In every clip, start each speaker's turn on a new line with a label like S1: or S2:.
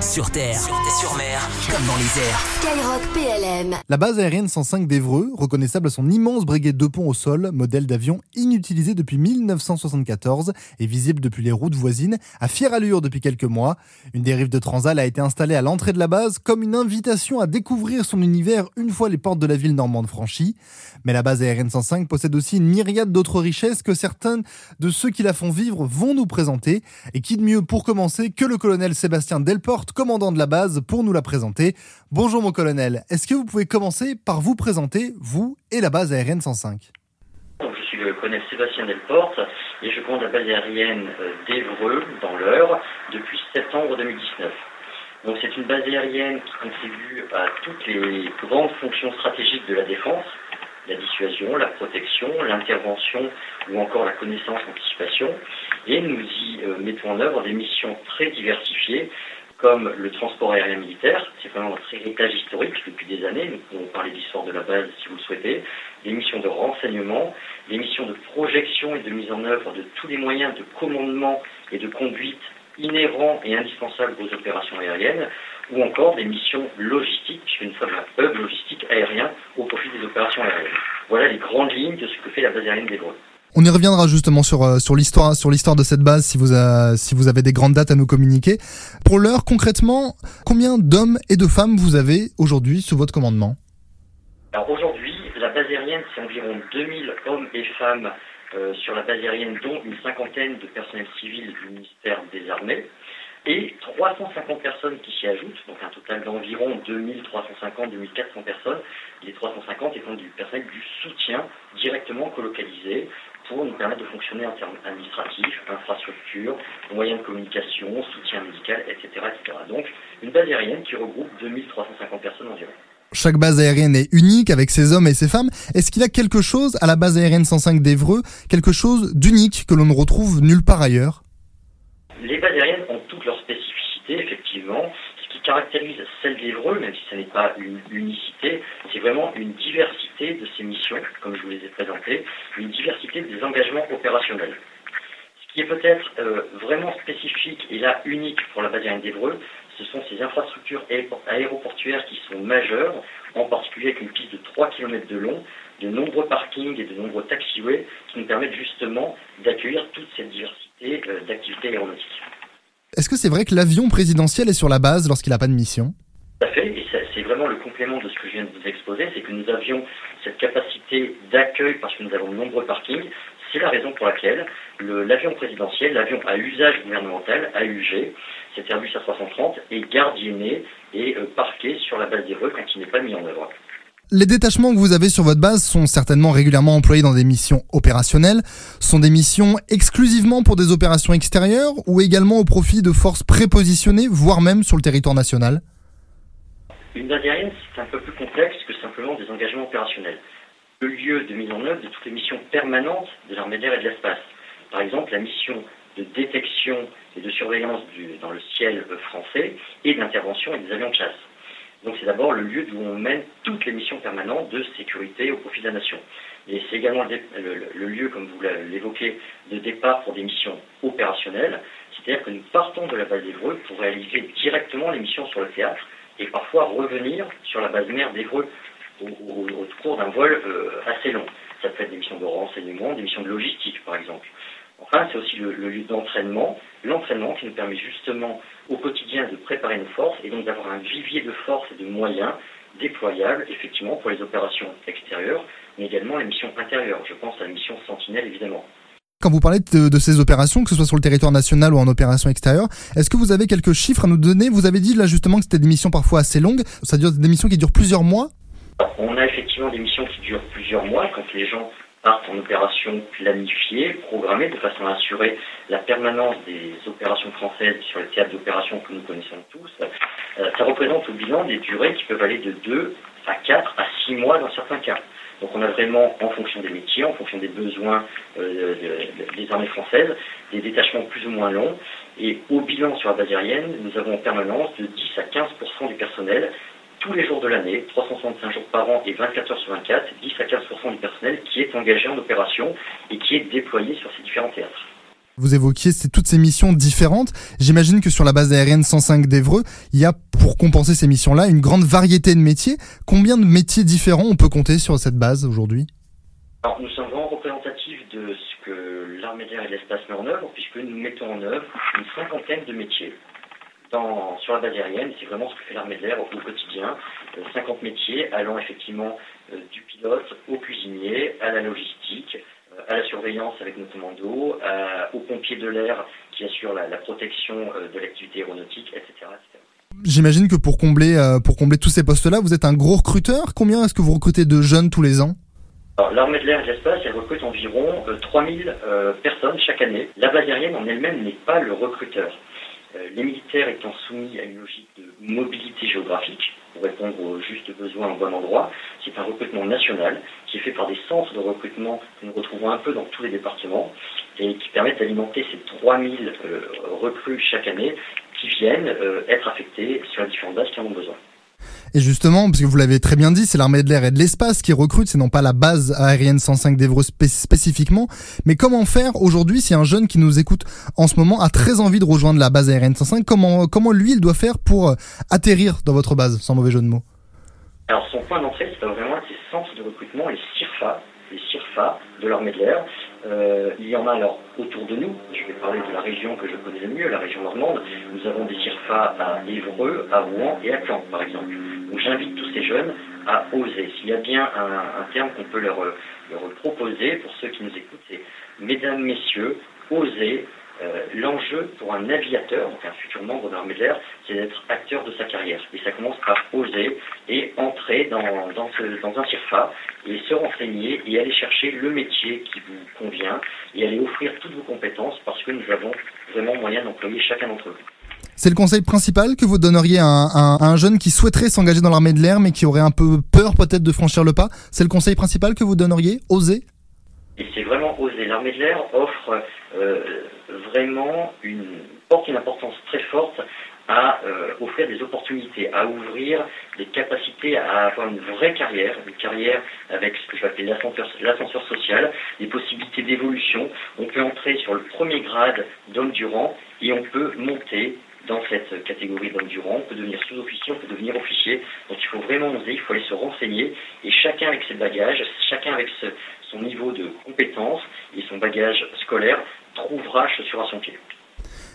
S1: Sur terre, sur, mer, comme dans les airs.
S2: Skyrock PLM.
S3: La base aérienne 105 d'Evreux, reconnaissable à son immense briguet de pont au sol, modèle d'avion inutilisé depuis 1974 et visible depuis les routes voisines, à fière allure depuis quelques mois. Une dérive de Transal a été installée à l'entrée de la base comme une invitation à découvrir son univers une fois les portes de la ville normande franchies. Mais la base aérienne 105 possède aussi une myriade d'autres richesses que certains de ceux qui la font vivre vont nous présenter. Et qui de mieux pour commencer que le colonel Sébastien Delporte, commandant de la base, pour nous la présenter. Bonjour mon colonel, est-ce que vous pouvez commencer par vous présenter, vous et la base aérienne 105
S4: je suis le colonel Sébastien Delporte et je commande la base aérienne euh, d'Evreux, dans l'Eure, depuis septembre 2019. Donc c'est une base aérienne qui contribue à toutes les grandes fonctions stratégiques de la défense, la dissuasion, la protection, l'intervention ou encore la connaissance anticipation. Et nous y euh, mettons en œuvre des missions très diversifiées comme le transport aérien militaire, c'est vraiment notre héritage historique depuis des années, nous pouvons parler d'histoire de la base si vous le souhaitez, des missions de renseignement, des missions de projection et de mise en œuvre de tous les moyens de commandement et de conduite inhérents et indispensables aux opérations aériennes, ou encore des missions logistiques, puisque nous sommes un hub logistique aérien au profit des opérations aériennes. Voilà les grandes lignes de ce que fait la base aérienne des d'Evreux.
S3: On y reviendra justement sur euh, sur l'histoire sur l'histoire de cette base si vous si vous avez des grandes dates à nous communiquer. Pour l'heure concrètement, combien d'hommes et de femmes vous avez aujourd'hui sous votre commandement?
S4: Alors aujourd'hui, la base aérienne c'est environ 2000 hommes et femmes euh, sur la base aérienne dont une cinquantaine de personnels civils du ministère des Armées et 350 personnes qui s'y ajoutent, donc un total d'environ 2350-2400 personnes, les 350 étant du personnel du soutien directement colocalisé pour nous permettre de fonctionner en termes administratifs, infrastructures, moyens de communication, soutien médical, etc., etc. Donc une base aérienne qui regroupe 2350 personnes environ.
S3: Chaque base aérienne est unique avec ses hommes et ses femmes. Est-ce qu'il y a quelque chose à la base aérienne 105 d'Evreux, quelque chose d'unique que l'on ne retrouve nulle part ailleurs?
S4: Les bases aériennes ont toutes leurs spécificités, effectivement. Caractérise celle d'Evreux, même si ce n'est pas une unicité, c'est vraiment une diversité de ces missions, comme je vous les ai présentées, une diversité des engagements opérationnels. Ce qui est peut-être euh, vraiment spécifique et là unique pour la aérienne d'Evreux, ce sont ces infrastructures aéroportuaires qui sont majeures, en particulier avec une piste de 3 km de long, de nombreux parkings et de nombreux taxiways qui nous permettent justement d'accueillir toute cette diversité euh, d'activités aéronautiques.
S3: Est-ce que c'est vrai que l'avion présidentiel est sur la base lorsqu'il n'a pas de mission?
S4: Tout à fait, et c'est vraiment le complément de ce que je viens de vous exposer, c'est que nous avions cette capacité d'accueil parce que nous avons de nombreux parkings. C'est la raison pour laquelle l'avion présidentiel, l'avion à usage gouvernemental, AUG, cet Airbus A330, est gardienné et euh, parqué sur la base des vols quand il n'est pas mis en œuvre.
S3: Les détachements que vous avez sur votre base sont certainement régulièrement employés dans des missions opérationnelles. Sont des missions exclusivement pour des opérations extérieures ou également au profit de forces prépositionnées, voire même sur le territoire national?
S4: Une base aérienne, c'est un peu plus complexe que simplement des engagements opérationnels. Le lieu de mise en œuvre de toutes les missions permanentes de l'armée d'air et de l'espace. Par exemple, la mission de détection et de surveillance dans le ciel français et d'intervention et des avions de chasse. Donc c'est d'abord le lieu d'où on mène toutes les missions permanentes de sécurité au profit de la nation. Et c'est également le, lieu, comme vous l'évoquez, de départ pour des missions opérationnelles, c'est-à-dire que nous partons de la base d'Evreux pour réaliser directement les missions sur le théâtre et parfois revenir sur la base mère d'Evreux au, cours d'un vol euh, assez long. Ça peut être des missions de renseignement, des missions de logistique par exemple. Enfin, c'est aussi le, lieu d'entraînement, l'entraînement qui nous permet justement au quotidien de préparer nos forces et donc d'avoir un vivier de forces et de moyens déployables effectivement pour les opérations extérieures, mais également les missions intérieures. Je pense à la mission Sentinelle évidemment.
S3: Quand vous parlez de, ces opérations, que ce soit sur le territoire national ou en opération extérieure, est-ce que vous avez quelques chiffres à nous donner? Vous avez dit là justement que c'était des missions parfois assez longues, c'est-à-dire des missions qui durent plusieurs mois?
S4: On a effectivement des missions qui durent plusieurs mois quand les gens partent en opération planifiée, programmée, de façon à assurer la permanence des opérations françaises sur les théâtres d'opération que nous connaissons tous. Euh, ça représente au bilan des durées qui peuvent aller de 2 à 4 à 6 mois dans certains cas. Donc on a vraiment, en fonction des métiers, en fonction des besoins euh, des armées françaises, des détachements plus ou moins longs. Et au bilan sur la base aérienne, nous avons en permanence de 10 à 15% du personnel tous les jours de l'année, 365 jours par an et 24 heures sur 24, 10 à 15 du personnel qui est engagé en opération et qui est déployé sur ces différents théâtres.
S3: Vous évoquiez toutes ces missions différentes. J'imagine que sur la base aérienne 105 d'Evreux, il y a, pour compenser ces missions-là, une grande variété de métiers. Combien de métiers différents on peut compter sur cette base aujourd'hui?
S4: Alors, nous sommes vraiment représentatifs de ce que l'armée d'air et l'espace met en œuvre, puisque nous mettons en œuvre une cinquantaine de métiers. Dans, sur la base aérienne, c'est vraiment ce que fait l'armée d'air au, quotidien. 50 euh, métiers allant effectivement euh, du pilote au cuisinier, à la logistique, à la surveillance avec nos commandos, aux pompiers de l'air qui assurent la, protection euh, de l'activité aéronautique, etc.
S3: J'imagine que pour combler, euh, pour combler tous ces postes-là, vous êtes un gros recruteur. Combien est-ce que vous recrutez de jeunes tous les ans?
S4: L'armée de l'air et de l'espace, elle recrute environ 3000 euh, personnes chaque année. La base aérienne en elle-même n'est pas le recruteur. Les militaires étant soumis à une logique de mobilité géographique, pour répondre aux justes besoins au bon endroit, c'est un recrutement national qui est fait par des centres de recrutement que nous retrouvons un peu dans tous les départements et qui permettent d'alimenter ces 3000 euh, recrues chaque année qui viennent euh, être affectés sur les différentes bases qui en ont besoin.
S3: Et justement, parce que vous l'avez très bien dit, c'est l'armée de l'air et de l'espace qui recrute, c'est non pas la base aérienne 105 d'Evreux spécifiquement. Mais comment faire aujourd'hui si un jeune qui nous écoute en ce moment a très envie de rejoindre la base aérienne 105 Comment, comment lui, il doit faire pour euh, atterrir dans votre base, sans mauvais jeu de mots?
S4: Alors son point d'entrée, c'est vraiment ces centres de recrutement, les CIRFA, les CIRFA de l'armée de l'air. Euh, il y en a alors autour de nous, je vais parler de la région que je connais le mieux, la région normande. Nous avons des CIRFA à Évreux, à Rouen et à Caen, par exemple. Donc j'invite tous ces jeunes à oser. S'il y a bien un, terme qu'on peut leur, leur proposer pour ceux qui nous écoutent, c'est Mesdames, Messieurs, osez euh, l'enjeu pour un aviateur, donc un futur membre de l'armée de l'air, c'est d'être acteur de sa carrière. Et ça commence par oser et entrer dans, dans, dans un CIRFA et se renseigner et aller chercher le métier qui vous convient et aller offrir toutes vos compétences parce que nous avons vraiment moyen d'employer chacun d'entre eux.
S3: C'est le conseil principal que vous donneriez à un, à un jeune qui souhaiterait s'engager dans l'armée de l'air mais qui aurait un peu peur peut-être de franchir le pas? C'est le conseil principal que vous donneriez? Oser?
S4: Vraiment oser. L'armée de l'air offre euh, vraiment une, porte une importance très forte à euh, offrir des opportunités, à ouvrir des capacités à avoir une vraie carrière, une carrière avec ce que je vais appeler l'ascenseur social, des possibilités d'évolution. On peut entrer sur le premier grade d'homme durant et on peut monter dans cette catégorie d'homme durant, on peut devenir sous-officier, on peut devenir officier. Donc il faut vraiment oser, il faut aller se renseigner et chacun avec ses bagages, chacun avec son niveau de compétence et son bagage scolaire trouvera chaussure à son pied.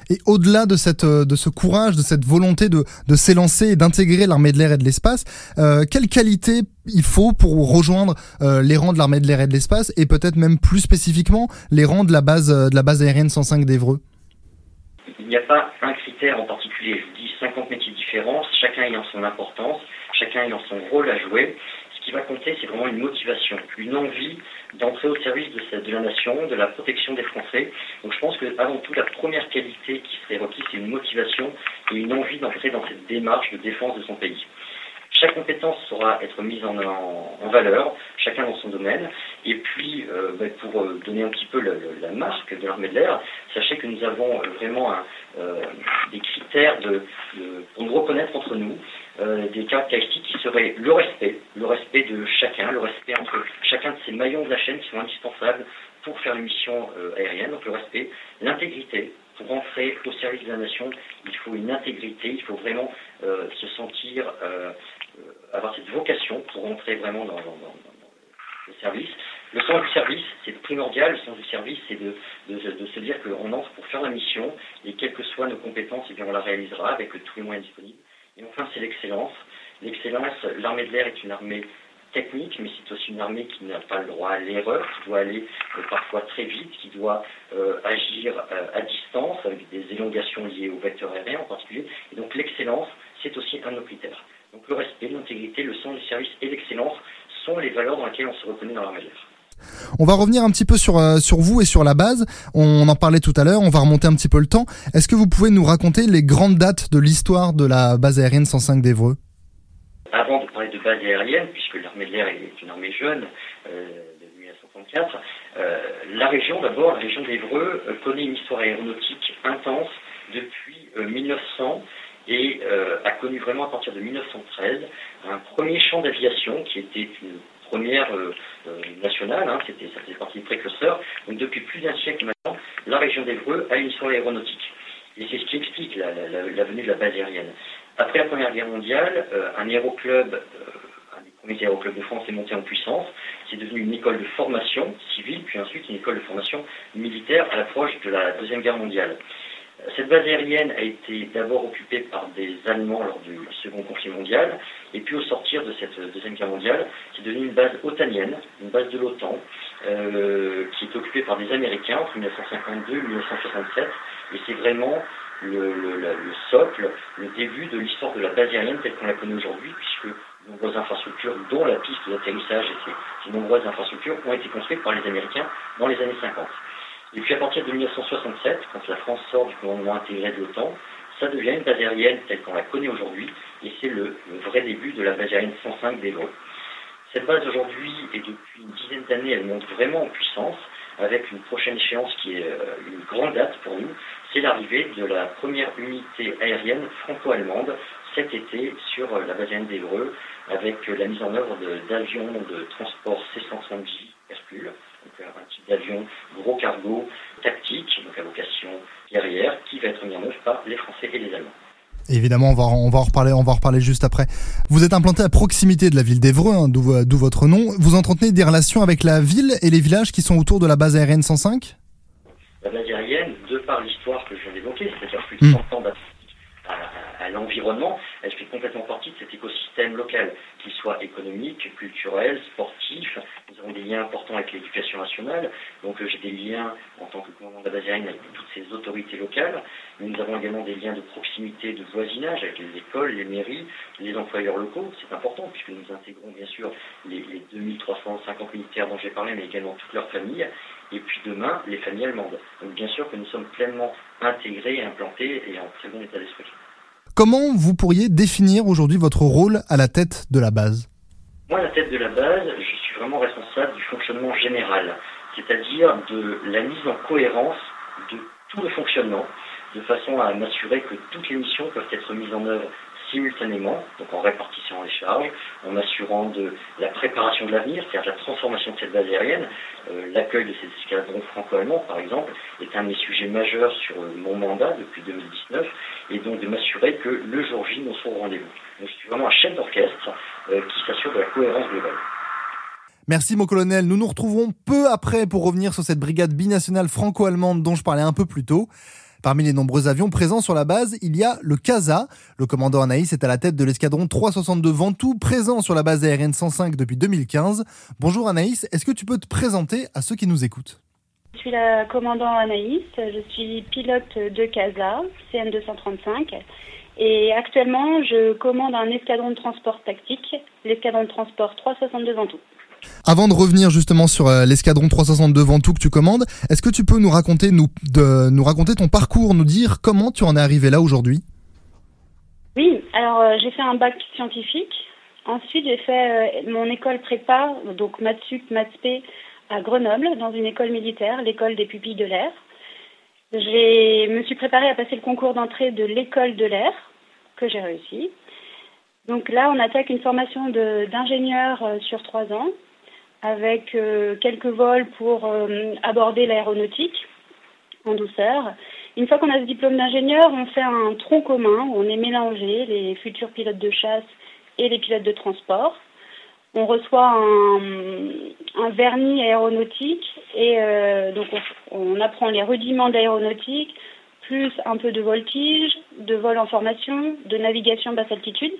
S3: Et au-delà de cette euh, de ce courage, de cette volonté de, de s'élancer et d'intégrer l'armée de l'air et de l'espace, euh, quelle qualité il faut pour rejoindre euh, les rangs de l'armée de l'air et de l'espace et peut-être même plus spécifiquement les rangs de la base de la base aérienne 105 d'Evreux
S4: Il n'y a pas un critère en particulier. Je vous dis 50 métiers différents, chacun ayant son importance, chacun ayant son rôle à jouer ce qui va compter, c'est vraiment une motivation, une envie d'entrer au service de, la nation, de la protection des Français. Donc je pense que avant tout, la première qualité qui serait requise, c'est une motivation et une envie d'entrer dans cette démarche de défense de son pays. Chaque compétence saura être mise en, valeur, chacun dans son domaine. Et puis, euh, bah, pour euh, donner un petit peu la marque de l'armée de l'air, sachez que nous avons euh, vraiment des critères pour nous reconnaître entre nous, euh, des caractéristiques qui seraient le respect, le respect de chacun, le respect entre chacun de ces maillons de la chaîne qui sont indispensables pour faire une mission euh, aérienne, donc le respect, l'intégrité. Pour rentrer au service de la nation, il faut une intégrité, il faut vraiment se sentir, avoir cette vocation pour rentrer vraiment dans, le service. Le sens du service, c'est primordial. Le sens du service, c'est de, se dire qu'on entre pour faire la mission et quelles que soient nos compétences, eh bien, on la réalisera avec tous les moyens disponibles. Et enfin, c'est l'excellence. L'excellence, l'armée de l'air est une armée technique, mais c'est aussi une armée qui n'a pas le droit à l'erreur, qui doit aller euh, parfois très vite, qui doit euh, agir euh, à distance, avec des élongations liées au vecteur aérien en particulier. Et donc l'excellence, c'est aussi un de nos critères. Donc le respect, l'intégrité, le sens du service et l'excellence sont les valeurs dans lesquelles on se reconnaît dans l'armée de l'air.
S3: On va revenir un petit peu sur, euh, sur vous et sur la base. On en parlait tout à l'heure, on va remonter un petit peu le temps. Est-ce que vous pouvez nous raconter les grandes dates de l'histoire de la base aérienne 105 d'Evreux
S4: Avant de parler de base aérienne, puisque l'armée de l'air est une armée jeune, euh, de 1964, euh, la région d'abord, la région d'Evreux, connaît une histoire aéronautique intense depuis 1900 et a connu vraiment à partir de 1913 un premier champ d'aviation qui était une première euh, euh, nationale, hein, c'était, ça faisait partie des précurseurs. Donc depuis plus d'un siècle maintenant, la région d'Evreux a une histoire aéronautique. Et c'est ce qui explique la, venue de la base aérienne. Après la Première Guerre mondiale, euh, un aéroclub, euh, un des premiers aéroclubs de France est monté en puissance. C'est devenu une école de formation civile, puis ensuite une école de formation militaire à l'approche de la Deuxième Guerre mondiale. Cette base aérienne a été d'abord occupée par des Allemands lors du Second conflit mondial, et puis au sortir de cette Deuxième Guerre mondiale, c'est devenu une base otanienne, une base de l'OTAN, euh, qui est occupée par des Américains entre 1952 et 1967, et c'est vraiment le, socle, le début de l'histoire de la base aérienne telle qu'on la connaît aujourd'hui, puisque de nombreuses infrastructures, dont la piste d'atterrissage et ces, nombreuses infrastructures, ont été construites par les Américains dans les années 50. Et puis à partir de 1967, quand la France sort du commandement intégré de l'OTAN, ça devient une base aérienne telle qu'on la connaît aujourd'hui, et c'est le, vrai début de la base aérienne 105 d'Evreux. Cette base aujourd'hui, et depuis une dizaine d'années, elle monte vraiment en puissance, avec une prochaine échéance qui est euh, une grande date pour nous, c'est l'arrivée de la première unité aérienne franco-allemande cet été sur euh, la base aérienne d'Evreux, avec euh, la mise en œuvre d'avions de, transport C-130J Hercule, donc euh, un type d'avion gros cargo tactique, donc à vocation guerrière, qui va être mis en œuvre par les Français et les Allemands.
S3: Évidemment, on va, on va en reparler, on va en reparler juste après. Vous êtes implanté à proximité de la ville d'Evreux, hein, d'où votre nom. Vous entretenez des relations avec la ville et les villages qui sont autour de la base aérienne 105
S4: La base aérienne, de par l'histoire que je viens d'évoquer, c'est-à-dire plus de 100 hmm. ans à, l'environnement, elle fait complètement partie de cet écosystème local, qu'il soit économique, culturel, sportif. Des liens importants avec l'éducation nationale, donc euh, j'ai des liens en tant que commandant de la base aérienne avec toutes ces autorités locales. nous avons également des liens de proximité, de voisinage avec les écoles, les mairies, les employeurs locaux. C'est important puisque nous intégrons bien sûr les, les 2350 militaires dont j'ai parlé, mais également toutes leurs familles et puis demain les familles allemandes. Donc bien sûr que nous sommes pleinement intégrés, implantés et en très bon état d'esprit.
S3: Comment vous pourriez définir aujourd'hui votre rôle à la tête de la base?
S4: Moi, à la tête de la base, je suis vraiment responsable du fonctionnement général, c'est-à-dire de la mise en cohérence de tout le fonctionnement, de façon à m'assurer que toutes les missions peuvent être mises en œuvre simultanément, donc en répartissant les charges, en assurant de la préparation de l'avenir, c'est-à-dire la transformation de cette base aérienne. Euh, l'accueil de ces escadrons franco-allemands, par exemple, est un des sujets majeurs sur mon mandat depuis 2019, et donc de m'assurer que le jour J, nous serons au rendez-vous. Donc je suis vraiment un chef d'orchestre euh, qui s'assure de la cohérence globale.
S3: Merci mon colonel, nous nous retrouverons peu après pour revenir sur cette brigade binationale franco-allemande dont je parlais un peu plus tôt. Parmi les nombreux avions présents sur la base, il y a le CASA. Le commandant Anaïs est à la tête de l'escadron 362 Ventoux, présent sur la base aérienne 105 depuis 2015. Bonjour Anaïs, est-ce que tu peux te présenter à ceux qui nous écoutent?
S2: Je suis la commandant Anaïs, je suis pilote de CASA, CN235. Et actuellement, je commande un escadron de transport tactique, l'escadron de transport 362 Ventoux.
S3: Avant de revenir justement sur euh, l'escadron 362 Ventoux que tu commandes, est-ce que tu peux nous raconter, nous, de, nous raconter ton parcours, nous dire comment tu en es arrivé là aujourd'hui?
S2: Oui, alors euh, j'ai fait un bac scientifique. Ensuite, j'ai fait euh, mon école prépa, donc Matsup, Matspé, à Grenoble, dans une école militaire, l'école des pupilles de l'air. Je me suis préparée à passer le concours d'entrée de l'école de l'air, que j'ai réussi. Donc là, on attaque une formation d'ingénieur sur trois ans avec euh, quelques vols pour euh, aborder l'aéronautique en douceur. Une fois qu'on a ce diplôme d'ingénieur, on fait un tronc commun où on est mélangé, les futurs pilotes de chasse et les pilotes de transport. On reçoit un, vernis aéronautique et euh, donc on, apprend les rudiments d'aéronautique, plus un peu de voltige, de vol en formation, de navigation basse altitude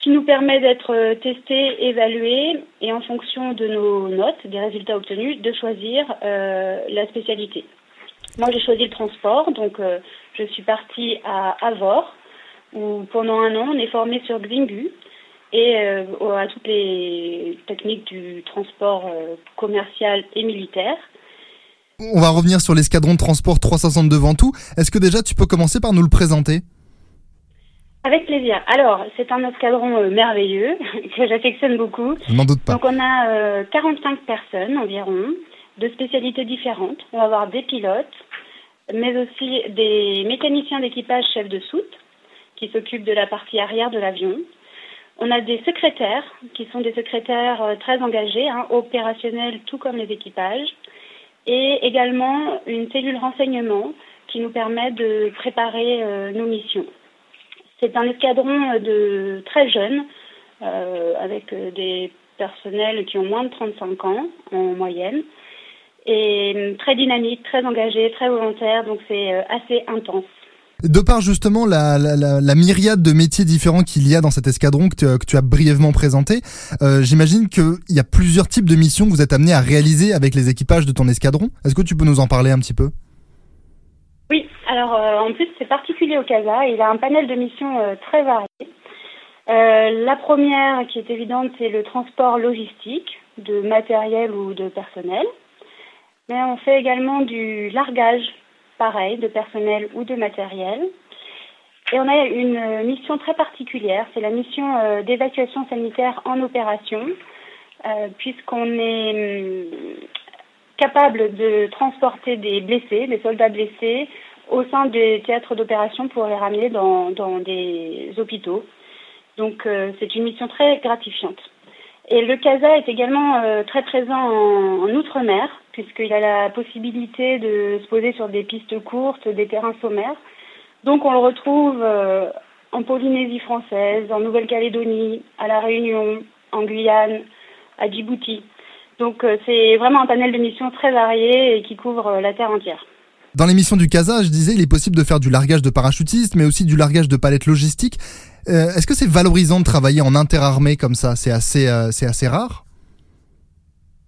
S2: qui nous permet d'être euh, testé, évalué et en fonction de nos notes, des résultats obtenus, de choisir euh, la spécialité. Moi, j'ai choisi le transport, donc je suis partie à Avor, où pendant un an, on est formé sur Glingu et à toutes les techniques du transport commercial et militaire.
S3: On va revenir sur l'escadron de transport 362 Ventoux. Est-ce que déjà tu peux commencer par nous le présenter?
S2: Avec plaisir. Alors, c'est un escadron euh, merveilleux que j'affectionne beaucoup.
S3: n'en doute pas.
S2: Donc, on a 45 euh, personnes environ, de spécialités différentes. On va avoir des pilotes, mais aussi des mécaniciens d'équipage chefs de soute qui s'occupent de la partie arrière de l'avion. On a des secrétaires qui sont des secrétaires euh, très engagés, hein, opérationnels tout comme les équipages. et également une cellule renseignement qui nous permet de préparer euh, nos missions. C'est un escadron de très jeunes, euh, avec des personnels qui ont moins de 35 ans en moyenne, et très dynamique, très engagé, très volontaire, donc c'est assez intense.
S3: De par justement la, myriade de métiers différents qu'il y a dans cet escadron que tu, tu as brièvement présenté, euh, j'imagine qu'il y a plusieurs types de missions que vous êtes amenés à réaliser avec les équipages de ton escadron. Est-ce que tu peux nous en parler un petit peu?
S2: Oui, alors euh, en plus c'est particulier au CASA, il a un panel de missions euh, très varié. la première qui est évidente, c'est le transport logistique de matériel ou de personnel. Mais on fait également du largage pareil, de personnel ou de matériel. Et on a une mission très particulière, c'est la mission euh, d'évacuation sanitaire en opération, euh, puisqu'on est hum, capable de transporter des blessés, des soldats blessés, au sein des théâtres d'opération pour les ramener dans, des hôpitaux. Donc euh, c'est une mission très gratifiante. Et le CASA est également très présent en Outre-mer, puisqu'il a la possibilité de se poser sur des pistes courtes, des terrains sommaires. Donc on le retrouve euh, en Polynésie française, en Nouvelle-Calédonie, à La Réunion, en Guyane, à Djibouti. Donc euh, c'est vraiment un panel de missions très varié et qui couvre euh, la Terre entière.
S3: Dans l'émission du CASA, je disais, il est possible de faire du largage de parachutistes, mais aussi du largage de palettes logistiques. Est-ce que c'est valorisant de travailler en interarmée comme ça? C'est assez, assez rare?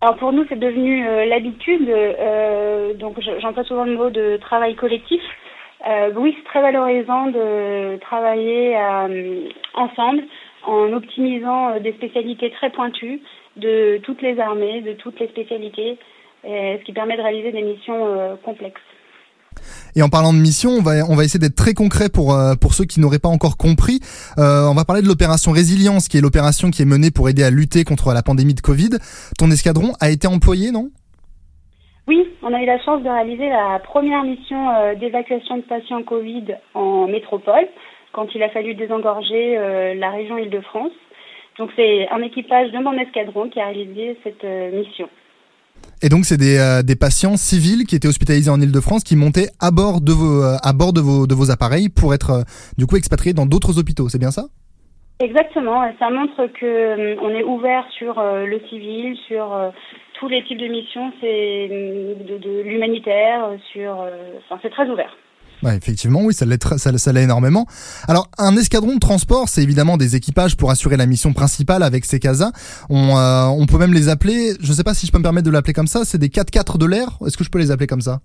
S2: Alors pour nous, c'est devenu euh, l'habitude. Euh, donc j'emploie souvent le mot de travail collectif. Euh, oui, c'est très valorisant de travailler euh, ensemble en optimisant des spécialités très pointues de toutes les armées, de toutes les spécialités, ce qui permet de réaliser des missions complexes.
S3: Et en parlant de mission, on va, essayer d'être très concret pour, euh, pour ceux qui n'auraient pas encore compris. Euh, on va parler de l'opération Résilience, qui est l'opération qui est menée pour aider à lutter contre la pandémie de Covid. Ton escadron a été employé, non?
S2: Oui, on a eu la chance de réaliser la première mission euh, d'évacuation de patients Covid en métropole, quand il a fallu désengorger la région Île-de-France. Donc c'est un équipage de mon escadron qui a réalisé cette mission.
S3: Et donc, c'est des, euh, des, patients civils qui étaient hospitalisés en Ile-de-France qui montaient à bord de vos, euh, à bord de vos, de vos appareils pour être, euh, du coup, expatriés dans d'autres hôpitaux. C'est bien ça?
S2: Exactement. Ça montre que on est ouvert sur le civil, sur tous les types de missions, c'est de, de l'humanitaire, sur, enfin, c'est très ouvert
S3: effectivement, oui, ça l'est, ça, énormément. Alors, un escadron de transport, c'est évidemment des équipages pour assurer la mission principale avec ces casas. On, euh, on peut même les appeler, je ne sais pas si je peux me permettre de l'appeler comme ça, c'est des 4x4 de l'air. Est-ce que je peux les appeler comme ça?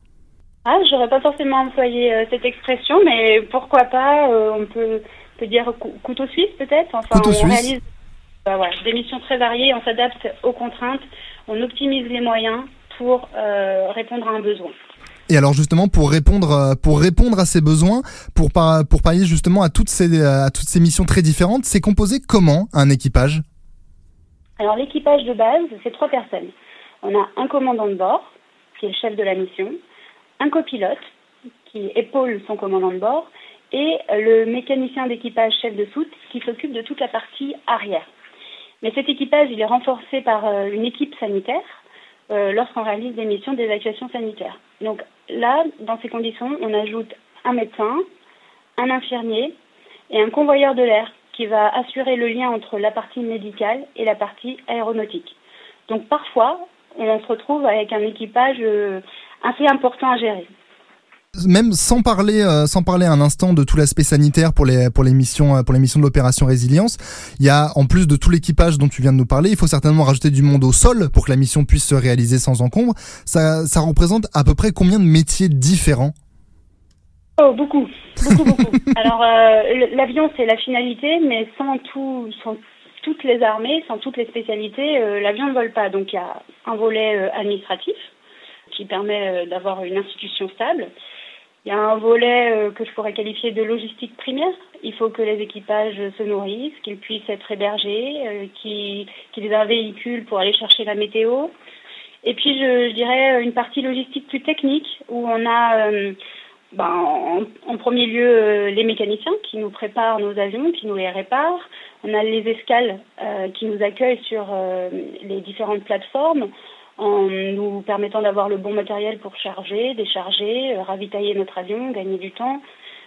S2: Ah, j'aurais pas forcément employé euh, cette expression, mais pourquoi pas euh, On peut, peut dire couteau suisse peut-être?
S3: Enfin, couteau
S2: on
S3: réalise
S2: bah, voilà, des missions très variées, on s'adapte aux contraintes, on optimise les moyens pour répondre à un besoin.
S3: Et alors justement pour répondre euh, pour répondre à ces besoins, pour pour pallier justement à toutes ces à toutes ces missions très différentes, c'est composé comment un équipage?
S2: Alors l'équipage de base, c'est trois personnes. On a un commandant de bord qui est chef de la mission, un copilote qui épaule son commandant de bord et le mécanicien d'équipage chef de soute qui s'occupe de toute la partie arrière. Mais cet équipage, il est renforcé par euh, une équipe sanitaire euh, lorsqu'on réalise des missions d'évacuation sanitaire. Donc là, dans ces conditions, on ajoute un médecin, un infirmier et un convoyeur de l'air qui va assurer le lien entre la partie médicale et la partie aéronautique. Donc parfois, on se retrouve avec un équipage euh, assez important à gérer
S3: même sans parler, euh, sans parler un instant de tout l'aspect sanitaire pour les pour les missions euh, pour les missions de l'opération résilience, il y a en plus de tout l'équipage dont tu viens de nous parler, il faut certainement rajouter du monde au sol pour que la mission puisse se réaliser sans encombre. Ça, représente à peu près combien de métiers différents?
S2: Oh, beaucoup, beaucoup, beaucoup. Alors, euh, l'avion, c'est la finalité, mais sans tout, sans toutes les armées, sans toutes les spécialités, l'avion ne vole pas. Donc, il y a un volet administratif qui permet d'avoir une institution stable. Il y a un volet euh, que je pourrais qualifier de logistique primaire. Il faut que les équipages se nourrissent, qu'ils puissent être hébergés, euh, qu'ils aient un véhicule pour aller chercher la météo. Et puis, je, dirais une partie logistique plus technique où on a euh, ben, en, premier lieu les mécaniciens qui nous préparent nos avions, qui nous les réparent. On a les escales qui nous accueillent sur les différentes plateformes. En nous permettant d'avoir le bon matériel pour charger, décharger, ravitailler notre avion, gagner du temps,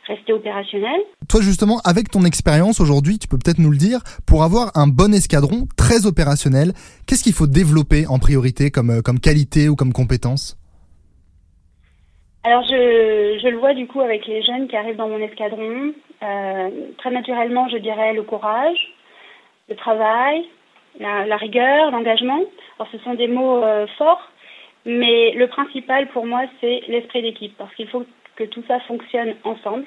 S2: rester opérationnel.
S3: Toi justement, avec ton expérience aujourd'hui, tu peux peut-être nous le dire, pour avoir un bon escadron très opérationnel, qu'est-ce qu'il faut développer en priorité comme, euh, comme qualité ou comme compétence?
S2: Alors je, je, le vois du coup avec les jeunes qui arrivent dans mon escadron. Euh, très naturellement, je dirais le courage, le travail, la, la rigueur, l'engagement. Alors ce sont des mots euh, forts, mais le principal pour moi c'est l'esprit d'équipe parce qu'il faut que tout ça fonctionne ensemble.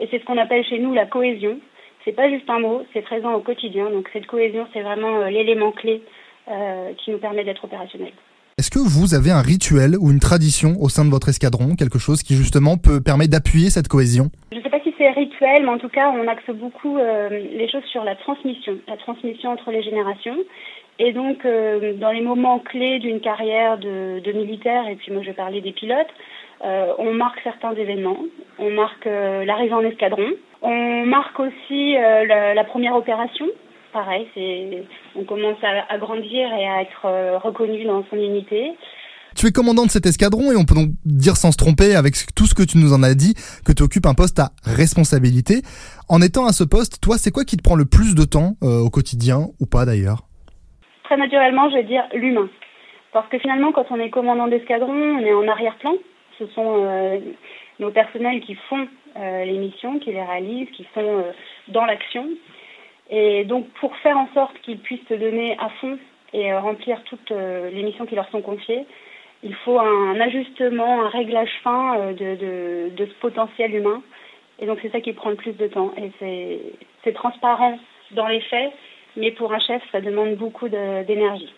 S2: Et c'est ce qu'on appelle chez nous la cohésion. C'est pas juste un mot, c'est présent au quotidien. Donc cette cohésion, c'est vraiment euh, l'élément clé euh, qui nous permet d'être opérationnel.
S3: Est-ce que vous avez un rituel ou une tradition au sein de votre escadron, quelque chose qui justement peut permettre d'appuyer cette cohésion?
S2: Je ne sais pas c'est rituel, mais en tout cas, on axe beaucoup euh, les choses sur la transmission, la transmission entre les générations. Et donc, euh, dans les moments clés d'une carrière de, militaire, et puis moi je vais parler des pilotes, euh, on marque certains événements. On marque l'arrivée en escadron. On marque aussi la, première opération. Pareil, on commence à, grandir et à être reconnu dans son unité.
S3: Tu es commandant de cet escadron et on peut donc dire sans se tromper avec tout ce que tu nous en as dit que tu occupes un poste à responsabilité. En étant à ce poste, toi, c'est quoi qui te prend le plus de temps euh, au quotidien ou pas d'ailleurs?
S2: Très naturellement, je vais dire l'humain. Parce que finalement, quand on est commandant d'escadron, on est en arrière-plan. Ce sont euh, nos personnels qui font euh, les missions, qui les réalisent, qui sont dans l'action. Et donc, pour faire en sorte qu'ils puissent se donner à fond et remplir toutes les missions qui leur sont confiées, il faut un ajustement, un réglage fin de, de, de ce potentiel humain. Et donc, c'est ça qui prend le plus de temps. Et c'est transparent dans les faits, mais pour un chef, ça demande beaucoup d'énergie.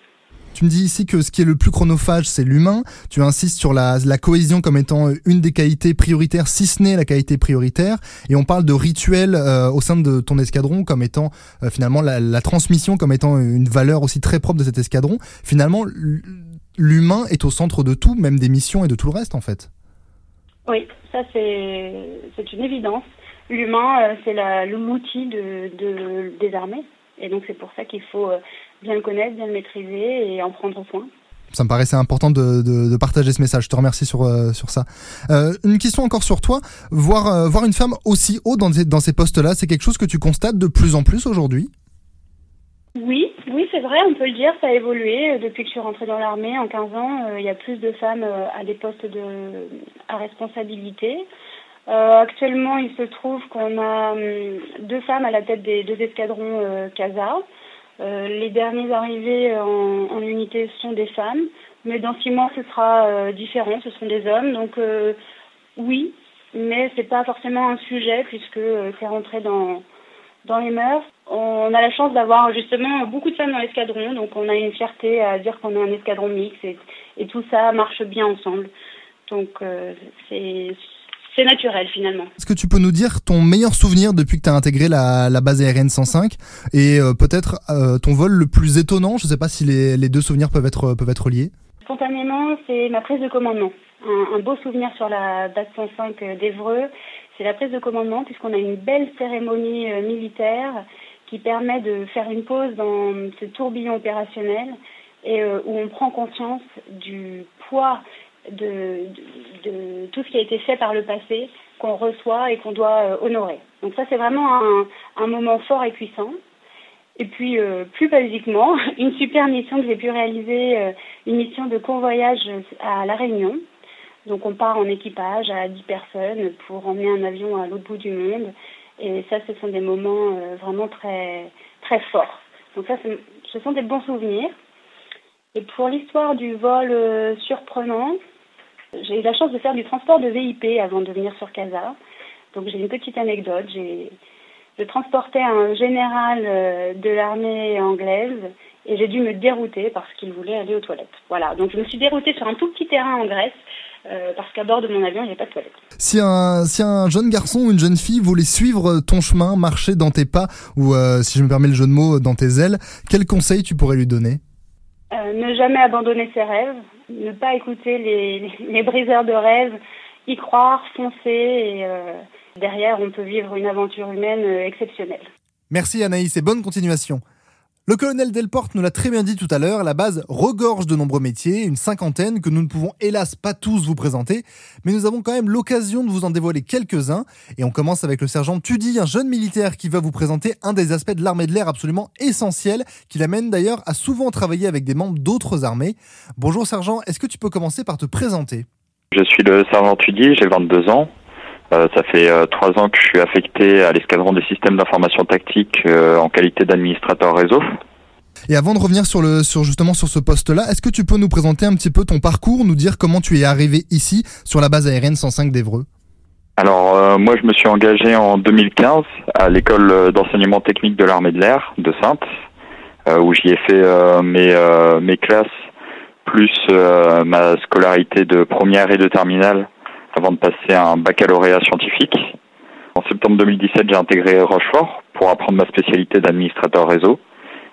S3: Tu me dis ici que ce qui est le plus chronophage, c'est l'humain. Tu insistes sur la, la, cohésion comme étant une des qualités prioritaires, si ce n'est la qualité prioritaire. Et on parle de rituel euh, au sein de ton escadron comme étant euh, finalement la, la, transmission comme étant une valeur aussi très propre de cet escadron. Finalement, l'humain est au centre de tout, même des missions et de tout le reste en fait.
S2: Oui, ça c'est une évidence. L'humain, euh, c'est l'outil de, de, des armées. Et donc c'est pour ça qu'il faut euh, bien le connaître, bien le maîtriser et en prendre soin.
S3: Ça me paraissait important de, de, de, partager ce message. Je te remercie sur, euh, sur ça. Euh, une question encore sur toi. Voir, euh, voir une femme aussi haut dans, dans ces postes-là, c'est quelque chose que tu constates de plus en plus aujourd'hui?
S2: Oui, oui, c'est vrai, on peut le dire. Ça a évolué depuis que je suis rentrée dans l'armée en 15 ans. Il y a plus de femmes à des postes de, à responsabilité. Euh, actuellement, il se trouve qu'on a hum, deux femmes à la tête des deux escadrons euh, CASA. Euh, les derniers arrivés en, unité sont des femmes, mais dans six mois, ce sera euh, différent, ce seront des hommes. Donc euh, oui, mais c'est pas forcément un sujet puisque c'est rentré dans dans les mœurs. On a la chance d'avoir justement beaucoup de femmes dans l'escadron, donc on a une fierté à dire qu'on est un escadron mix et, et tout ça marche bien ensemble. Donc c'est c'est naturel finalement.
S3: Est-ce que tu peux nous dire ton meilleur souvenir depuis que tu as intégré la, la, base aérienne 105 et euh, peut-être euh, ton vol le plus étonnant? Je ne sais pas si les, les, deux souvenirs peuvent être, peuvent être liés.
S2: Spontanément, c'est ma prise de commandement. Un, un, beau souvenir sur la base 105 d'Evreux, c'est la prise de commandement puisqu'on a une belle cérémonie euh, militaire qui permet de faire une pause dans ce tourbillon opérationnel et euh, où on prend conscience du poids de, tout ce qui a été fait par le passé, qu'on reçoit et qu'on doit euh, honorer. Donc ça, c'est vraiment un, moment fort et puissant. Et puis, plus basiquement, une super mission que j'ai pu réaliser, une mission de convoyage à La Réunion. Donc on part en équipage à 10 personnes pour emmener un avion à l'autre bout du monde. Et ça, ce sont des moments euh, vraiment très, forts. Donc ça, ce sont des bons souvenirs. Et pour l'histoire du vol euh, surprenant, j'ai eu la chance de faire du transport de VIP avant de venir sur Casa. Donc j'ai une petite anecdote. Je transportais un général euh, de l'armée anglaise et j'ai dû me dérouter parce qu'il voulait aller aux toilettes. Voilà, donc je me suis déroutée sur un tout petit terrain en Grèce euh, parce qu'à bord de mon avion, il n'y avait pas de toilettes.
S3: Si un, si un jeune garçon ou une jeune fille voulait suivre ton chemin, marcher dans tes pas ou, euh, si je me permets le jeu de mots, dans tes ailes, quel conseil tu pourrais lui donner?
S2: Euh, ne jamais abandonner ses rêves, ne pas écouter les, les briseurs de rêves, y croire, foncer et derrière on peut vivre une aventure humaine exceptionnelle.
S3: Merci Anaïs et bonne continuation. Le colonel Delporte nous l'a très bien dit tout à l'heure, la base regorge de nombreux métiers, une cinquantaine que nous ne pouvons hélas pas tous vous présenter, mais nous avons quand même l'occasion de vous en dévoiler quelques-uns. Et on commence avec le sergent Tudy, un jeune militaire qui va vous présenter un des aspects de l'armée de l'air absolument essentiel, qui l'amène d'ailleurs à souvent travailler avec des membres d'autres armées. Bonjour sergent, est-ce que tu peux commencer par te présenter?
S5: Je suis le sergent Tudy, j'ai 22 ans. Euh, ça fait euh, trois ans que je suis affecté à l'escadron des systèmes d'information tactique euh, en qualité d'administrateur réseau.
S3: Et avant de revenir sur le sur justement sur ce poste-là, est-ce que tu peux nous présenter un petit peu ton parcours, nous dire comment tu es arrivé ici sur la base aérienne 105 d'Evreux?
S5: Alors moi je me suis engagé en 2015 à l'école d'enseignement technique de l'armée de l'air de Sainte, où j'y ai fait mes mes classes plus ma scolarité de première et de terminale avant de passer à un baccalauréat scientifique. En septembre 2017, j'ai intégré Rochefort pour apprendre ma spécialité d'administrateur réseau.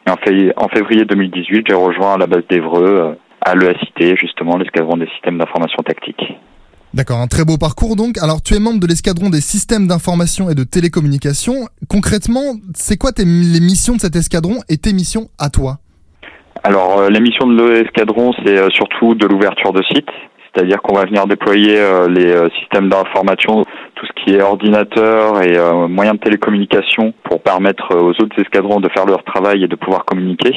S5: Et en, février 2018, j'ai rejoint la base d'Evreux euh, à l'EACT, justement, l'escadron des systèmes d'information tactique.
S3: D'accord, un très beau parcours donc. Alors tu es membre de l'escadron des systèmes d'information et de télécommunication. Concrètement, c'est quoi tes, les missions de cet escadron et tes missions à toi?
S5: Alors euh, les missions de l'escadron, c'est euh, surtout de l'ouverture de sites, c'est-à-dire qu'on va venir déployer euh, les euh, systèmes d'information, tout ce qui est ordinateur et euh, moyens de télécommunication pour permettre aux autres escadrons de faire leur travail et de pouvoir communiquer.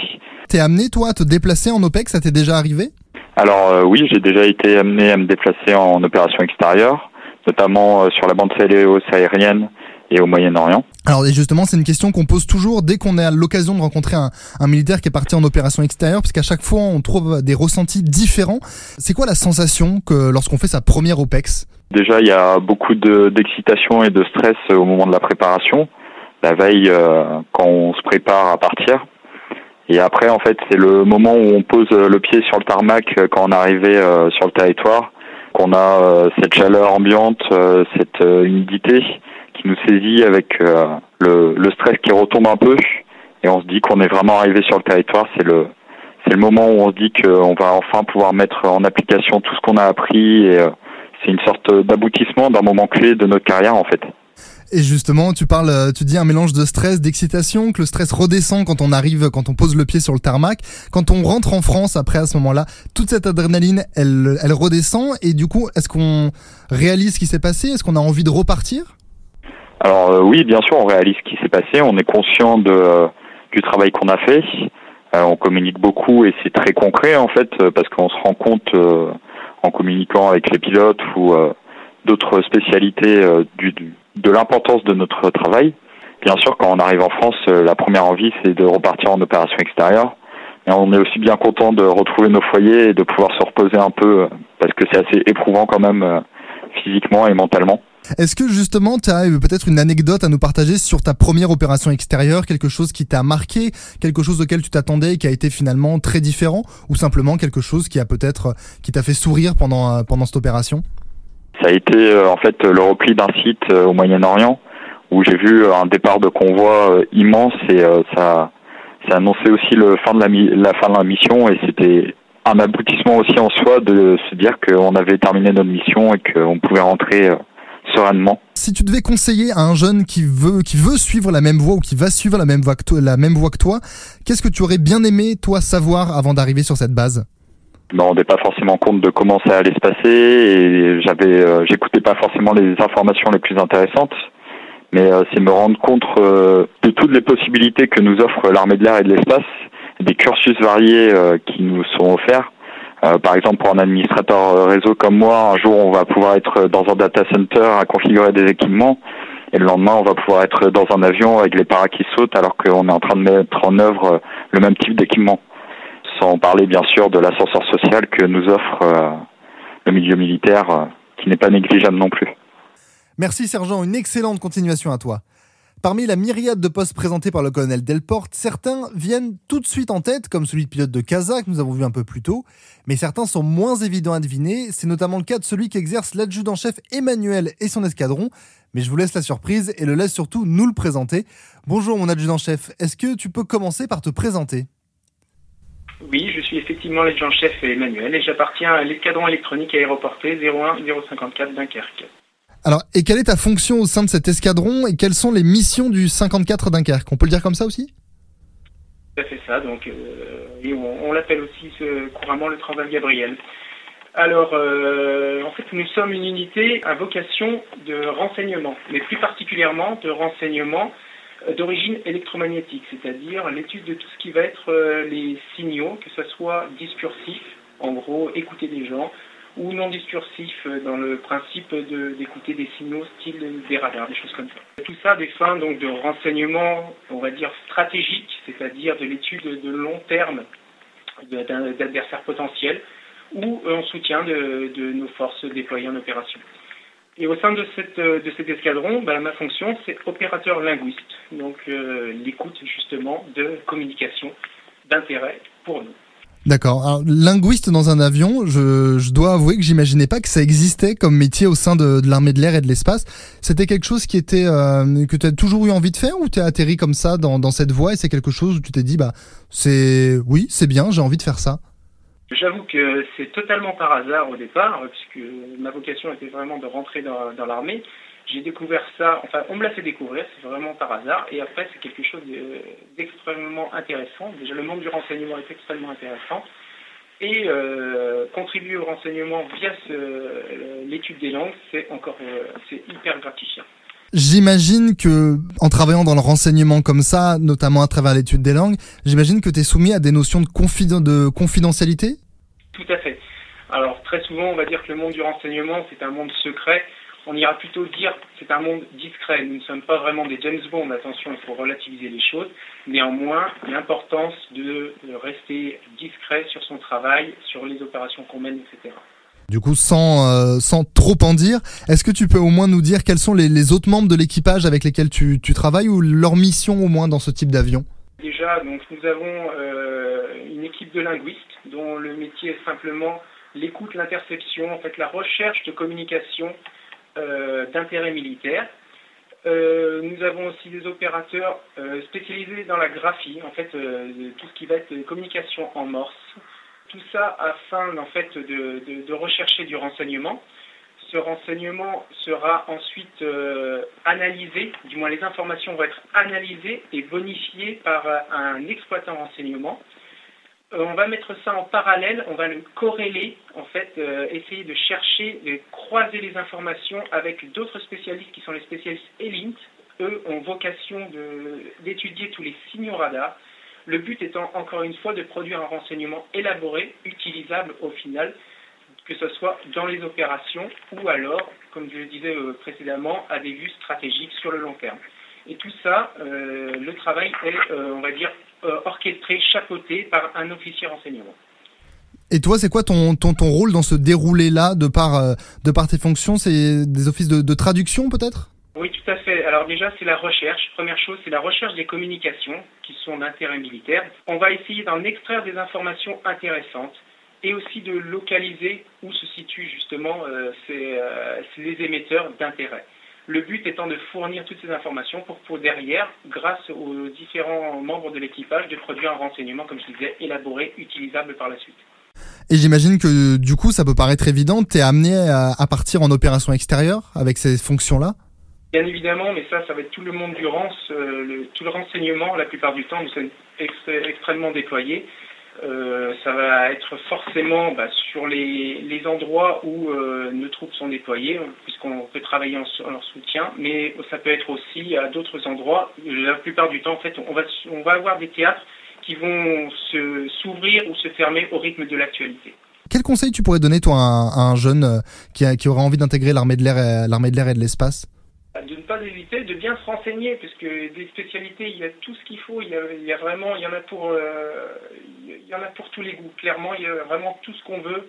S3: T'es amené toi à te déplacer en OPEX, ça t'est déjà arrivé?
S5: Alors oui, j'ai déjà été amené à me déplacer en opération extérieure, notamment sur la bande Céléos aérienne et au Moyen-Orient.
S3: Alors justement, c'est une question qu'on pose toujours dès qu'on a l'occasion de rencontrer un, un, militaire qui est parti en opération extérieure, parce qu'à chaque fois on trouve des ressentis différents. C'est quoi la sensation que lorsqu'on fait sa première OPEX?
S5: Déjà, il y a beaucoup d'excitation et de stress au moment de la préparation, la veille euh, quand on se prépare à partir. Et après, en fait, c'est le moment où on pose le pied sur le tarmac euh, quand on est arrivé euh, sur le territoire, qu'on a cette chaleur ambiante, cette humidité qui nous saisit avec euh, le, le, stress qui retombe un peu et on se dit qu'on est vraiment arrivé sur le territoire. C'est le c'est le moment où on se dit qu'on va enfin pouvoir mettre en application tout ce qu'on a appris et euh, c'est une sorte d'aboutissement d'un moment clé de notre carrière en fait.
S3: Et justement, tu parles, tu dis un mélange de stress, d'excitation, que le stress redescend quand on arrive, quand on pose le pied sur le tarmac. Quand on rentre en France, après à ce moment-là, toute cette adrénaline, elle, elle redescend. Et du coup, est-ce qu'on réalise ce qui s'est passé? Est-ce qu'on a envie de repartir?
S5: Alors euh, oui, bien sûr, on réalise ce qui s'est passé, on est conscient de, euh, du travail qu'on a fait, euh, on communique beaucoup et c'est très concret en fait, parce qu'on se rend compte en communiquant avec les pilotes ou d'autres spécialités du, de l'importance de notre travail. Bien sûr, quand on arrive en France, la première envie, c'est de repartir en opération extérieure. Et on est aussi bien content de retrouver nos foyers et de pouvoir se reposer un peu, parce que c'est assez éprouvant quand même physiquement et mentalement.
S3: Est-ce que justement tu as peut-être une anecdote à nous partager sur ta première opération extérieure, quelque chose qui t'a marqué, quelque chose auquel tu t'attendais et qui a été finalement très différent, ou simplement quelque chose qui a peut-être qui t'a fait sourire pendant euh, pendant cette opération?
S5: Ça a été euh, en fait le repli d'un site euh, au Moyen-Orient où j'ai vu un départ de convoi immense et ça ça annonçait aussi le fin de la, la fin de la mission et c'était un aboutissement aussi en soi de se dire qu'on avait terminé notre mission et qu'on pouvait rentrer sereinement.
S3: Si tu devais conseiller à un jeune qui veut, qui veut suivre la même voie ou qui va suivre la même voie que toi, la même voie que toi, qu'est-ce que tu aurais bien aimé, toi, savoir avant d'arriver sur cette base?
S5: Je me rendais pas forcément compte de comment ça allait se passer et j'avais, euh, j'écoutais pas forcément les informations les plus intéressantes. Mais euh, c'est me rendre compte euh, de toutes les possibilités que nous offre l'armée de l'air et de l'espace, des cursus variés qui nous sont offerts euh, par exemple, pour un administrateur réseau comme moi, un jour on va pouvoir être dans un data center à configurer des équipements, et le lendemain on va pouvoir être dans un avion avec les paras qui sautent alors qu'on est en train de mettre en œuvre euh, le même type d'équipement. Sans parler bien sûr de l'ascenseur social que nous offre euh, le milieu militaire, qui n'est pas négligeable non plus.
S3: Merci sergent, une excellente continuation à toi. Parmi la myriade de postes présentés par le colonel Delporte, certains viennent tout de suite en tête, comme celui de pilote de Casa que nous avons vu un peu plus tôt, mais certains sont moins évidents à deviner. C'est notamment le cas de celui qu'exerce l'adjudant-chef Emmanuel et son escadron. Mais je vous laisse la surprise et le laisse surtout nous le présenter. Bonjour mon adjudant-chef, est-ce que tu peux commencer par te présenter?
S6: Oui, je suis effectivement l'adjudant-chef Emmanuel et j'appartiens à l'escadron électronique aéroporté 01 054 Dunkerque.
S3: Alors, et quelle est ta fonction au sein de cet escadron et quelles sont les missions du 54 Dunkerque? On peut le dire comme ça aussi?
S6: Fait ça, donc, et on, l'appelle aussi couramment le travail Gabriel. Alors, en fait, nous sommes une unité à vocation de renseignement, mais plus particulièrement de renseignement d'origine électromagnétique, c'est-à-dire l'étude de tout ce qui va être les signaux, que ce soit discursifs, en gros, écouter des gens, ou non discursif euh, dans le principe d'écouter des signaux style des radars, des choses comme ça. Tout ça des fins donc de renseignement, on va dire stratégique, c'est-à-dire de l'étude de long terme d'adversaires potentiels ou en soutien de, de, nos forces déployées en opération. Et au sein de, cette, de cet escadron, ben, ma fonction, c'est opérateur linguiste, donc euh, l'écoute justement de communication d'intérêt pour nous.
S3: D'accord. Alors, linguiste dans un avion, je, je dois avouer que j'imaginais pas que ça existait comme métier au sein de, de l'armée de l'air et de l'espace. C'était quelque chose qui était euh, que tu as toujours eu envie de faire ou tu es atterri comme ça dans, dans cette voie et c'est quelque chose où tu t'es dit bah c'est oui, c'est bien, j'ai envie de faire ça.
S6: J'avoue que c'est totalement par hasard au départ, puisque ma vocation était vraiment de rentrer dans, dans l'armée. J'ai découvert ça, enfin on me l'a fait découvrir, c'est vraiment par hasard, et après c'est quelque chose d'extrêmement intéressant. Déjà le monde du renseignement est extrêmement intéressant, et euh, contribuer au renseignement via l'étude des langues, c'est encore euh, c'est hyper gratifiant.
S3: J'imagine que, en travaillant dans le renseignement comme ça, notamment à travers l'étude des langues, j'imagine que tu es soumis à des notions de, de confidentialité?
S6: Tout à fait. Alors, très souvent, on va dire que le monde du renseignement, c'est un monde secret on ira plutôt dire c'est un monde discret. Nous ne sommes pas vraiment des James Bond, attention, il faut relativiser les choses. Néanmoins, l'importance de rester discret sur son travail, sur les opérations qu'on mène, etc.
S3: Du coup, sans, euh, sans trop en dire, est-ce que tu peux au moins nous dire quels sont les, autres membres de l'équipage avec lesquels tu, travailles ou leur mission au moins dans ce type d'avion?
S6: Déjà, donc, nous avons euh, une équipe de linguistes dont le métier est simplement l'écoute, l'interception, en fait la recherche de communication d'intérêt militaire. Euh, nous avons aussi des opérateurs euh, spécialisés dans la graphie, en fait, tout ce qui va être communication en morse. Tout ça afin, en fait, de, rechercher du renseignement. Ce renseignement sera ensuite analysé, du moins les informations vont être analysées et bonifiées par un exploitant renseignement euh, on va mettre ça en parallèle, on va le corréler, en fait, euh, essayer de chercher, de croiser les informations avec d'autres spécialistes qui sont les spécialistes ELINT. Eux ont vocation d'étudier tous les signaux radars. Le but étant, encore une fois, de produire un renseignement élaboré, utilisable au final, que ce soit dans les opérations ou alors, comme je le disais euh, précédemment, à des vues stratégiques sur le long terme. Et tout ça, le travail est, on va dire, euh, orchestré, chapeauté par un officier renseignement.
S3: Et toi, c'est quoi ton, ton, ton, rôle dans ce déroulé-là de par, euh, de par tes fonctions? C'est des offices de, traduction peut-être?
S6: Oui, tout à fait. Alors déjà, c'est la recherche. Première chose, c'est la recherche des communications qui sont d'intérêt militaire. On va essayer d'en extraire des informations intéressantes et aussi de localiser où se situent justement euh, ces, les émetteurs d'intérêt. Le but étant de fournir toutes ces informations pour, pour derrière, grâce aux différents membres de l'équipage, de produire un renseignement, comme je disais, élaboré, utilisable par la suite.
S3: Et j'imagine que du coup, ça peut paraître évident, tu es amené à, partir en opération extérieure avec ces fonctions-là?
S6: Bien évidemment, mais ça, ça va être tout le monde du RANS, euh, tout le renseignement, la plupart du temps, nous sommes extrêmement déployés. Euh, ça va être forcément bah, sur les, les, endroits où euh, nos troupes sont déployées, puisqu'on peut travailler en, leur soutien, mais ça peut être aussi à d'autres endroits. La plupart du temps, en fait, on va, on va avoir des théâtres qui vont s'ouvrir ou se fermer au rythme de l'actualité.
S3: Quel conseil tu pourrais donner, toi, à un, jeune euh, qui, a, qui aurait envie d'intégrer l'armée de l'air et de l'espace?
S6: De ne pas hésiter, de bien se renseigner, parce que des spécialités, il y a tout ce qu'il faut, il y a, vraiment, il y en a pour, euh, il y en a pour tous les goûts. Clairement, il y a vraiment tout ce qu'on veut.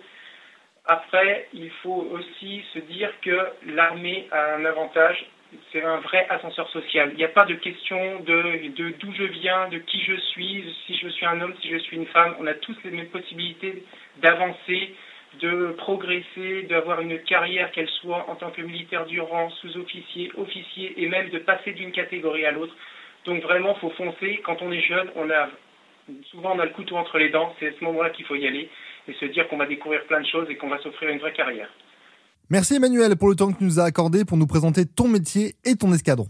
S6: Après, il faut aussi se dire que l'armée a un avantage, c'est un vrai ascenseur social. Il n'y a pas de question de d'où je viens, de qui je suis, si je suis un homme, si je suis une femme. On a tous les mêmes possibilités d'avancer, de progresser, d'avoir une carrière, qu'elle soit en tant que militaire du rang, sous-officier, officier, et même de passer d'une catégorie à l'autre. Donc vraiment, faut foncer. Quand on est jeune, on a souvent on a le couteau entre les dents. C'est à ce moment-là qu'il faut y aller et se dire qu'on va découvrir plein de choses et qu'on va s'offrir une vraie carrière.
S3: Merci Emmanuel pour le temps que tu nous as accordé pour nous présenter ton métier et ton escadron.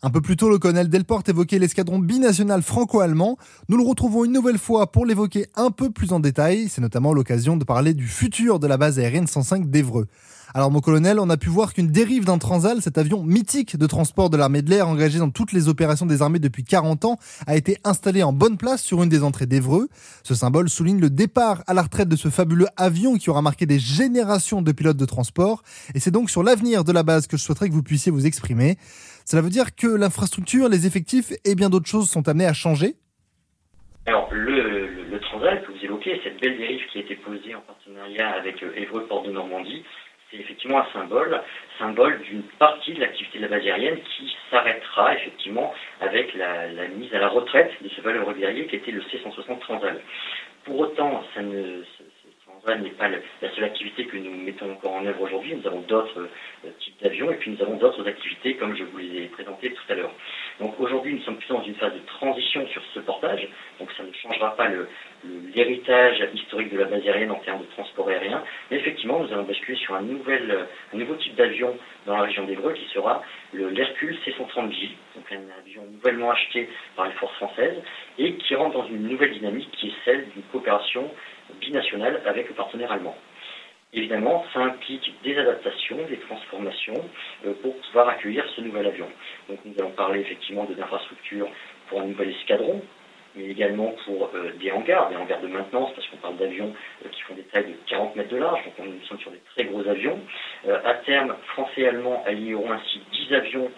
S3: Un peu plus tôt, le colonel Delporte évoquait l'escadron binational franco-allemand. Nous le retrouvons une nouvelle fois pour l'évoquer un peu plus en détail. C'est notamment l'occasion de parler du futur de la base aérienne 105 d'Evreux. Alors mon colonel, on a pu voir qu'une dérive d'un Transal, cet avion mythique de transport de l'armée de l'air engagé dans toutes les opérations des armées depuis 40 ans, a été installé en bonne place sur une des entrées d'Evreux. Ce symbole souligne le départ à la retraite de ce fabuleux avion qui aura marqué des générations de pilotes de transport. Et c'est donc sur l'avenir de la base que je souhaiterais que vous puissiez vous exprimer. Cela veut dire que l'infrastructure, les effectifs et bien d'autres choses sont amenés à changer?
S4: Alors, le, le, Transal que vous évoquez, cette belle dérive qui a été posée en partenariat avec euh, Évreux Port de Normandie, c'est effectivement un symbole, symbole d'une partie de l'activité de la base aérienne qui s'arrêtera effectivement avec la, mise à la retraite de ce valeureux guerrier qui était le C-160 Transal. Pour autant, ça ne, n'est pas la seule activité que nous mettons encore en œuvre aujourd'hui. Nous avons d'autres euh, types d'avions et puis nous avons d'autres activités comme je vous les ai présentées tout à l'heure. Donc aujourd'hui, nous sommes plutôt dans une phase de transition sur ce portage. Donc ça ne changera pas l'héritage historique de la base aérienne en termes de transport aérien. Mais effectivement, nous allons basculer sur un, nouvel, un nouveau type d'avion dans la région d'Evreux qui sera l'Hercule C-130J, donc un avion nouvellement acheté par les forces françaises et qui rentre dans une nouvelle dynamique qui est celle d'une coopération binationale avec le partenaire allemand. Évidemment, ça implique des adaptations, des transformations euh, pour pouvoir accueillir ce nouvel avion. Donc nous allons parler effectivement de l'infrastructure pour un nouvel escadron, mais également pour euh, des hangars, des hangars de maintenance, parce qu'on parle d'avions euh, qui font des tailles de 40 mètres de large, donc on est sur des très gros avions. à terme, Français et Allemands aligneront ainsi 10 avions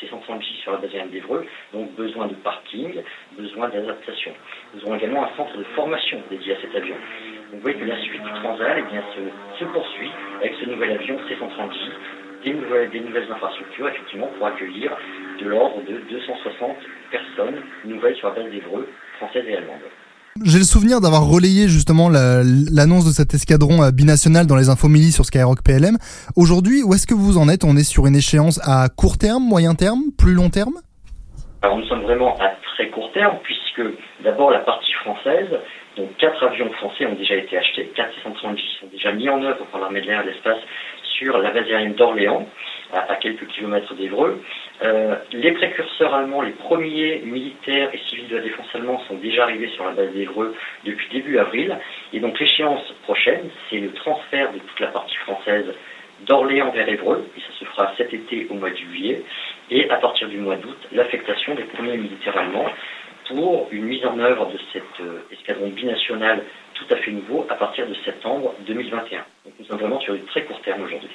S4: C-130J sur la base aérienne d'Evreux, donc besoin de parking, besoin d'adaptation. Nous aurons également un centre de formation dédié à cet avion. vous voyez que la suite du Transal eh bien, se, poursuit avec ce nouvel avion C-130J, des nouvelles, des nouvelles infrastructures, effectivement, pour accueillir de l'ordre de 260 personnes nouvelles sur la base d'Evreux, françaises et allemandes.
S3: J'ai le souvenir d'avoir relayé justement l'annonce de cet escadron euh, binational dans les infomélies sur Skyrock PLM. Aujourd'hui, où est-ce que vous en êtes? On est sur une échéance à court terme, moyen terme, plus long terme?
S4: Alors nous sommes vraiment à très court terme puisque d'abord la partie française, donc quatre avions français ont déjà été achetés, 4 630 sont déjà mis en œuvre par l'armée de l'air et de l'espace sur la base aérienne d'Orléans, à, quelques kilomètres d'Evreux. Euh, les précurseurs allemands, les premiers militaires et civils de la défense allemands sont déjà arrivés sur la base d'Evreux depuis début avril. Et donc l'échéance prochaine, c'est le transfert de toute la partie française d'Orléans vers Évreux, et ça se fera cet été au mois de juillet, et à partir du mois d'août, l'affectation des premiers militaires allemands pour une mise en œuvre de cet euh, escadron binational tout à fait nouveau à partir de septembre 2021. Donc nous sommes vraiment sur du très court terme aujourd'hui.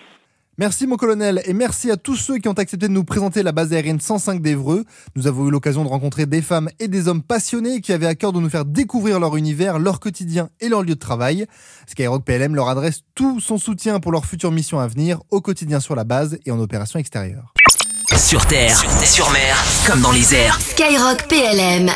S3: Merci mon colonel et merci à tous ceux qui ont accepté de nous présenter la base aérienne 105 d'Evreux. Nous avons eu l'occasion de rencontrer des femmes et des hommes passionnés qui avaient à cœur de nous faire découvrir leur univers, leur quotidien et leur lieu de travail. Skyrock PLM leur adresse tout son soutien pour leur future mission à venir, au quotidien sur la base et en opération extérieure.
S1: Sur terre, sur mer, comme dans les airs.
S7: Skyrock PLM